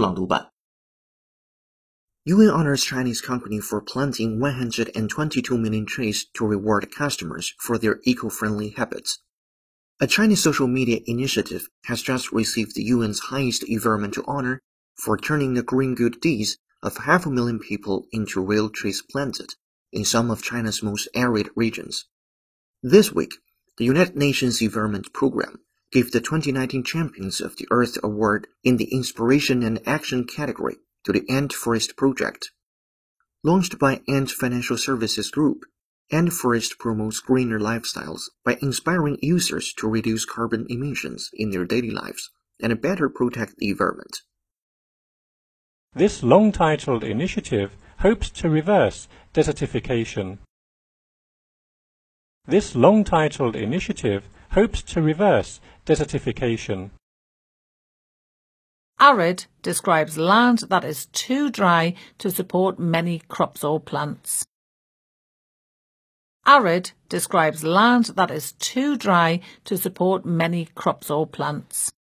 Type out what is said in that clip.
朗读版。UN honors Chinese company for planting 122 million trees to reward customers for their eco-friendly habits. A Chinese social media initiative has just received the UN's highest environmental honor for turning the green good deeds of half a million people into real trees planted in some of China's most arid regions. This week, the United Nations Environment Program gave the 2019 Champions of the Earth Award in the Inspiration and Action category to the Ant Forest Project. Launched by Ant Financial Services Group, Ant Forest promotes greener lifestyles by inspiring users to reduce carbon emissions in their daily lives and better protect the environment. This long-titled initiative hopes to reverse desertification. This long-titled initiative hopes to reverse desertification. Arid describes land that is too dry to support many crops or plants. Arid describes land that is too dry to support many crops or plants.